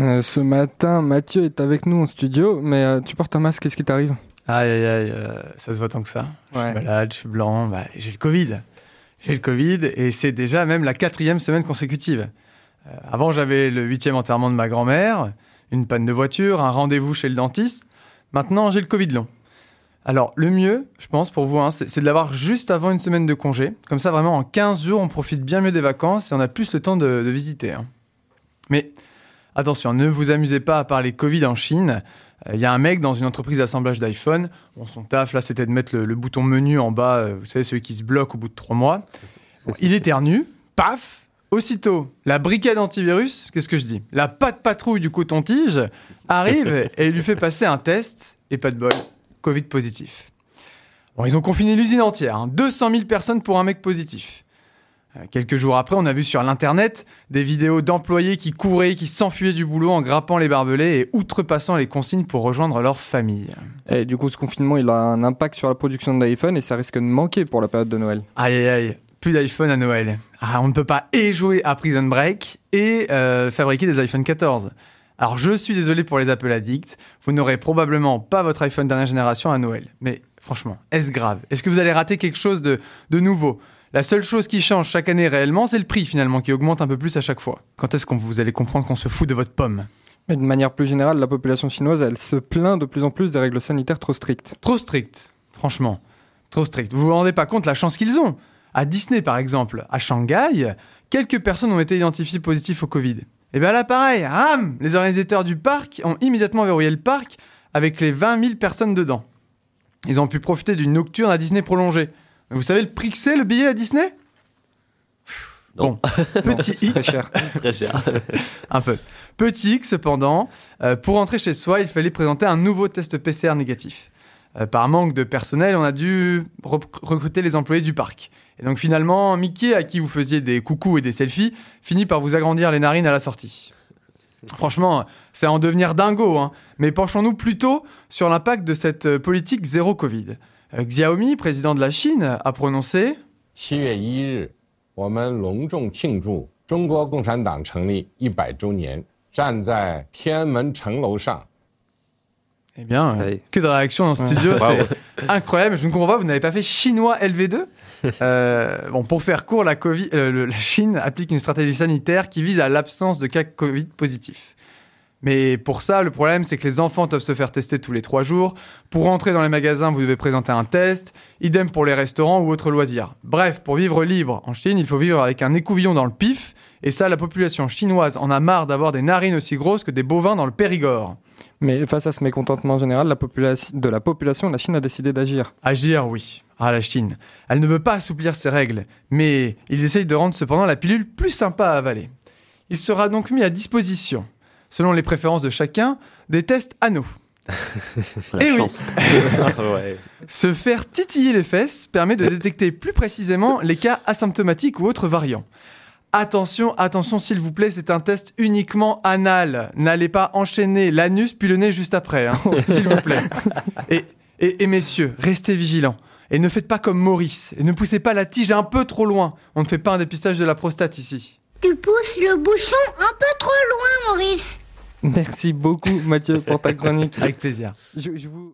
Euh, ce matin, Mathieu est avec nous en studio, mais euh, tu portes un masque, qu'est-ce qui t'arrive? Aïe, aïe, aïe, euh, ça se voit tant que ça. Je suis malade, je suis blanc, bah, j'ai le Covid. J'ai le Covid et c'est déjà même la quatrième semaine consécutive. Avant, j'avais le huitième enterrement de ma grand-mère, une panne de voiture, un rendez-vous chez le dentiste. Maintenant, j'ai le Covid long. Alors, le mieux, je pense, pour vous, hein, c'est c'est de l'avoir juste avant une semaine de congé. Comme ça, vraiment, en 15 jours, on profite bien mieux des vacances et on a plus le temps de, de visiter. hein. Mais attention, ne vous amusez pas à parler Covid en Chine. Il y a un mec dans une entreprise d'assemblage d'iPhone. Bon, son taf, là, c'était de mettre le, le bouton menu en bas, euh, vous savez, celui qui se bloque au bout de trois mois. Bon, il éternue, paf Aussitôt, la brigade antivirus, qu'est-ce que je dis? La patte patrouille du coton-tige arrive et lui fait passer un test, et pas de bol, Covid positif. Bon, ils ont confiné l'usine entière, hein, 200 000 personnes pour un mec positif. Euh, Quelques jours après, on a vu sur l'internet des vidéos d'employés qui couraient, qui s'enfuyaient du boulot en grappant les barbelés et outrepassant les consignes pour rejoindre leur famille. Et du coup, ce confinement, il a un impact sur la production de l'iPhone et ça risque de manquer pour la période de Noël. Aïe aïe aïe, plus d'iPhone à Noël. Ah, on ne peut pas et jouer à Prison Break et euh, fabriquer des iPhone 14. Alors je suis désolé pour les Apple addicts, vous n'aurez probablement pas votre iPhone dernière génération à Noël. Mais franchement, est-ce grave? Est-ce que vous allez rater quelque chose de, de nouveau? La seule chose qui change chaque année réellement, c'est le prix finalement qui augmente un peu plus à chaque fois. Quand est-ce que vous allez comprendre qu'on se fout de votre pomme? Mais de manière plus générale, la population chinoise, elle se plaint de plus en plus des règles sanitaires trop strictes. Trop strict, franchement. Trop strict. Vous vous rendez pas compte la chance qu'ils ont À Disney, par exemple, à Shanghai, quelques personnes ont été identifiées positives au Covid. Et bien là, pareil, ram Les organisateurs du parc ont immédiatement verrouillé le parc avec les 20 000 personnes dedans. Ils ont pu profiter d'une nocturne à Disney prolongée. Vous savez le prix que c'est le billet à Disney? Bon, petit hic, Très cher. Très cher. un peu. Petit hic, cependant, euh, pour entrer chez soi, il fallait présenter un nouveau test PCR négatif. Euh, par manque de personnel, on a dû rec- recruter les employés du parc. Et donc finalement, Mickey, à qui vous faisiez des coucous et des selfies, finit par vous agrandir les narines à la sortie. Franchement, c'est à en devenir dingo, hein. mais penchons-nous plutôt sur l'impact de cette euh, politique zéro Covid. Euh, Xiaomi, président de la Chine, a prononcé 七月一日，我们隆重庆祝中国共产党成立一百周年，站在天安门城楼上， Eh bien, euh, Ouais. que de réactions dans ce studio, c'est incroyable. Je ne comprends pas, vous n'avez pas fait chinois LV2 Euh, Bon, pour faire court, la, Covid, euh, le- la Chine applique une stratégie sanitaire qui vise à l'absence de cas Covid positifs. Mais pour ça, le problème, c'est que les enfants doivent se faire tester tous les trois jours. Pour entrer dans les magasins, vous devez présenter un test. Idem pour les restaurants ou autres loisirs. Bref, pour vivre libre en Chine, il faut vivre avec un écouvillon dans le pif. Et ça, la population chinoise en a marre d'avoir des narines aussi grosses que des bovins dans le Périgord. Mais face à ce mécontentement général la de la population, la Chine a décidé d'agir. Agir, oui. Ah, la Chine. Elle ne veut pas assouplir ses règles, mais ils essayent de rendre cependant la pilule plus sympa à avaler. Il sera donc mis à disposition, selon les préférences de chacun, des tests anneaux. La Eh oui. chance. ouais. Se faire titiller les fesses permet de détecter plus précisément les cas asymptomatiques ou autres variants. Attention, attention s'il vous plaît, c'est un test uniquement anal. N'allez pas enchaîner l'anus puis le nez juste après, hein, s'il vous plaît. Et, et, et messieurs, restez vigilants. Et ne faites pas comme Maurice. Et ne poussez pas la tige un peu trop loin. On ne fait pas un dépistage de la prostate ici. Tu pousses le bouchon un peu trop loin, Maurice. Merci beaucoup Mathieu pour ta chronique. Avec plaisir. Je- je vous-